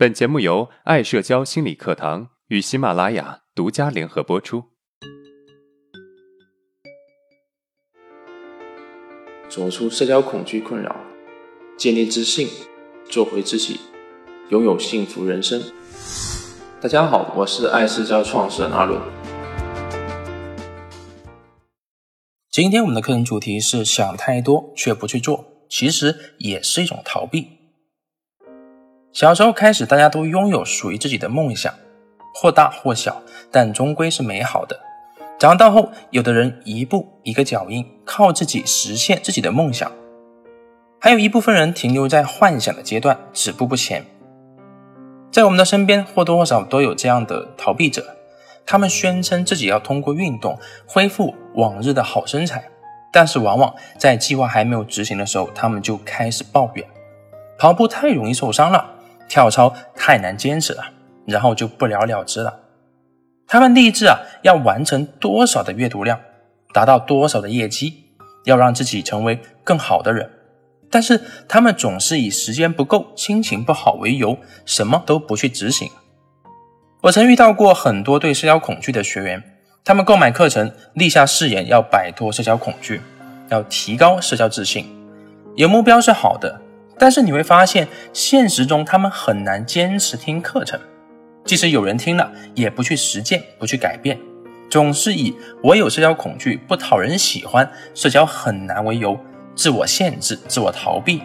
本节目由爱社交心理课堂与喜马拉雅独家联合播出。走出社交恐惧困扰，建立自信，做回自己，拥有幸福人生。大家好，我是爱社交创始人阿伦。今天我们的课程主题是想太多却不去做，其实也是一种逃避。小时候开始，大家都拥有属于自己的梦想，或大或小，但终归是美好的。长大后，有的人一步一个脚印，靠自己实现自己的梦想；还有一部分人停留在幻想的阶段，止步不前。在我们的身边，或多或少都有这样的逃避者，他们宣称自己要通过运动恢复往日的好身材，但是往往在计划还没有执行的时候，他们就开始抱怨：跑步太容易受伤了。跳操太难坚持了，然后就不了了之了。他们立志啊，要完成多少的阅读量，达到多少的业绩，要让自己成为更好的人。但是他们总是以时间不够、心情不好为由，什么都不去执行。我曾遇到过很多对社交恐惧的学员，他们购买课程，立下誓言要摆脱社交恐惧，要提高社交自信。有目标是好的。但是你会发现，现实中他们很难坚持听课程，即使有人听了，也不去实践，不去改变，总是以“我有社交恐惧，不讨人喜欢，社交很难”为由，自我限制、自我逃避。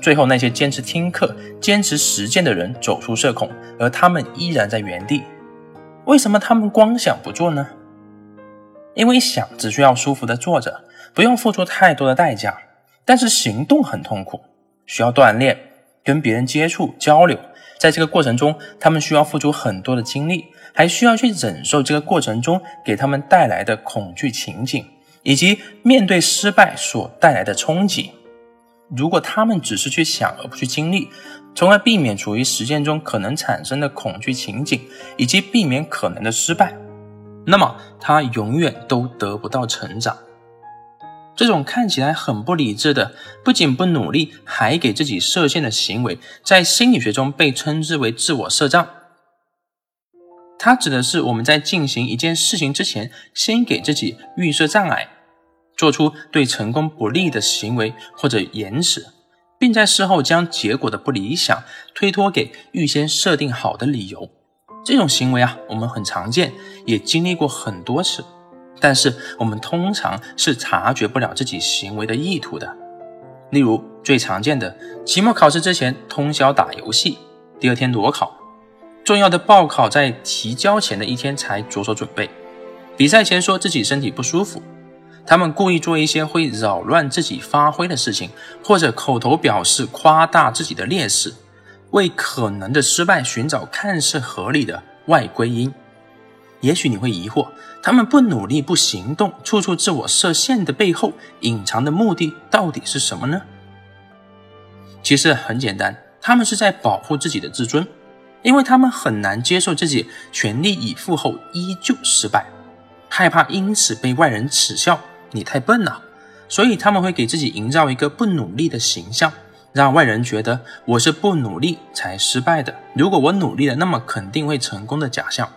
最后，那些坚持听课、坚持实践的人走出社恐，而他们依然在原地。为什么他们光想不做呢？因为想只需要舒服的坐着，不用付出太多的代价，但是行动很痛苦。需要锻炼，跟别人接触交流，在这个过程中，他们需要付出很多的精力，还需要去忍受这个过程中给他们带来的恐惧情景，以及面对失败所带来的冲击。如果他们只是去想而不去经历，从而避免处于实践中可能产生的恐惧情景，以及避免可能的失败，那么他永远都得不到成长。这种看起来很不理智的，不仅不努力，还给自己设限的行为，在心理学中被称之为自我设障。它指的是我们在进行一件事情之前，先给自己预设障碍，做出对成功不利的行为或者延迟，并在事后将结果的不理想推脱给预先设定好的理由。这种行为啊，我们很常见，也经历过很多次。但是我们通常是察觉不了自己行为的意图的。例如最常见的，期末考试之前通宵打游戏，第二天裸考；重要的报考在提交前的一天才着手准备；比赛前说自己身体不舒服。他们故意做一些会扰乱自己发挥的事情，或者口头表示夸大自己的劣势，为可能的失败寻找看似合理的外归因。也许你会疑惑，他们不努力、不行动、处处自我设限的背后，隐藏的目的到底是什么呢？其实很简单，他们是在保护自己的自尊，因为他们很难接受自己全力以赴后依旧失败，害怕因此被外人耻笑你太笨了，所以他们会给自己营造一个不努力的形象，让外人觉得我是不努力才失败的，如果我努力了，那么肯定会成功的假象。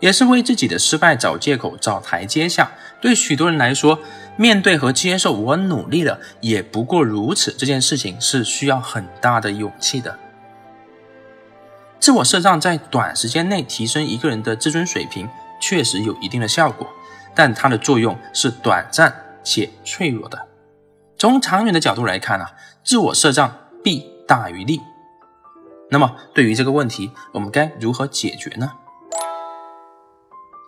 也是为自己的失败找借口、找台阶下。对许多人来说，面对和接受我努力了也不过如此这件事情是需要很大的勇气的。自我设障在短时间内提升一个人的自尊水平，确实有一定的效果，但它的作用是短暂且脆弱的。从长远的角度来看啊，自我设障弊大于利。那么，对于这个问题，我们该如何解决呢？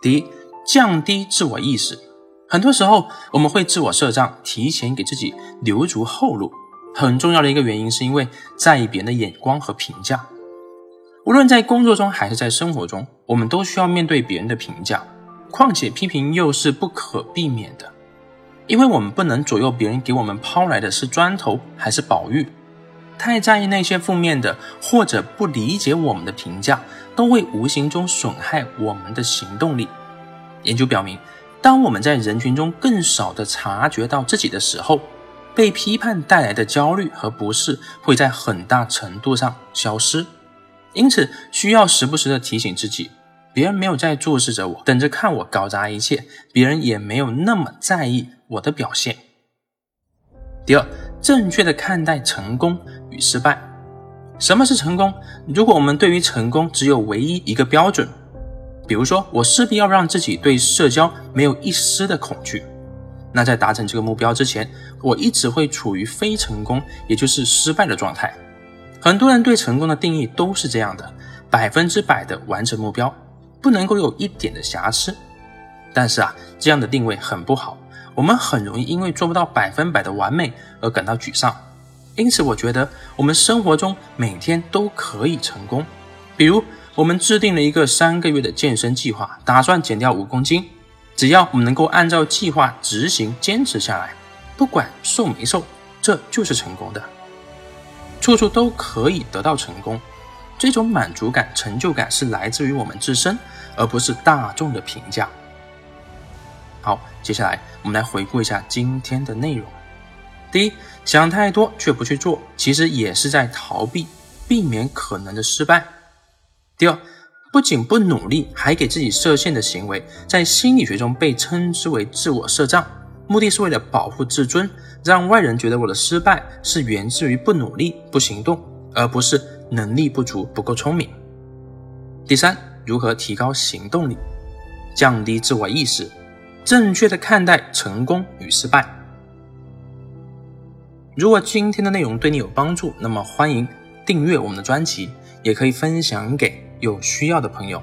第一，降低自我意识。很多时候，我们会自我设障，提前给自己留足后路。很重要的一个原因，是因为在意别人的眼光和评价。无论在工作中还是在生活中，我们都需要面对别人的评价。况且，批评又是不可避免的，因为我们不能左右别人给我们抛来的是砖头还是宝玉。太在意那些负面的或者不理解我们的评价，都会无形中损害我们的行动力。研究表明，当我们在人群中更少的察觉到自己的时候，被批判带来的焦虑和不适会在很大程度上消失。因此需要时不时的提醒自己，别人没有在注视着我，等着看我搞砸一切，别人也没有那么在意我的表现。第二，正确的看待成功与失败。什么是成功？如果我们对于成功只有唯一一个标准，比如说我势必要让自己对社交没有一丝的恐惧。那在达成这个目标之前，我一直会处于非成功，也就是失败的状态。很多人对成功的定义都是这样的：百分之百的完成目标，不能够有一点的瑕疵。但是啊，这样的定位很不好，我们很容易因为做不到百分百的完美而感到沮丧。因此，我觉得我们生活中每天都可以成功。比如，我们制定了一个三个月的健身计划，打算减掉五公斤。只要我们能够按照计划执行、坚持下来，不管瘦没瘦，这就是成功的。处处都可以得到成功，这种满足感、成就感是来自于我们自身，而不是大众的评价。好，接下来我们来回顾一下今天的内容。第一，想太多却不去做，其实也是在逃避、避免可能的失败。第二。不仅不努力，还给自己设限的行为，在心理学中被称之为自我设障，目的是为了保护自尊，让外人觉得我的失败是源自于不努力、不行动，而不是能力不足、不够聪明。第三，如何提高行动力，降低自我意识，正确的看待成功与失败。如果今天的内容对你有帮助，那么欢迎订阅我们的专辑，也可以分享给。有需要的朋友。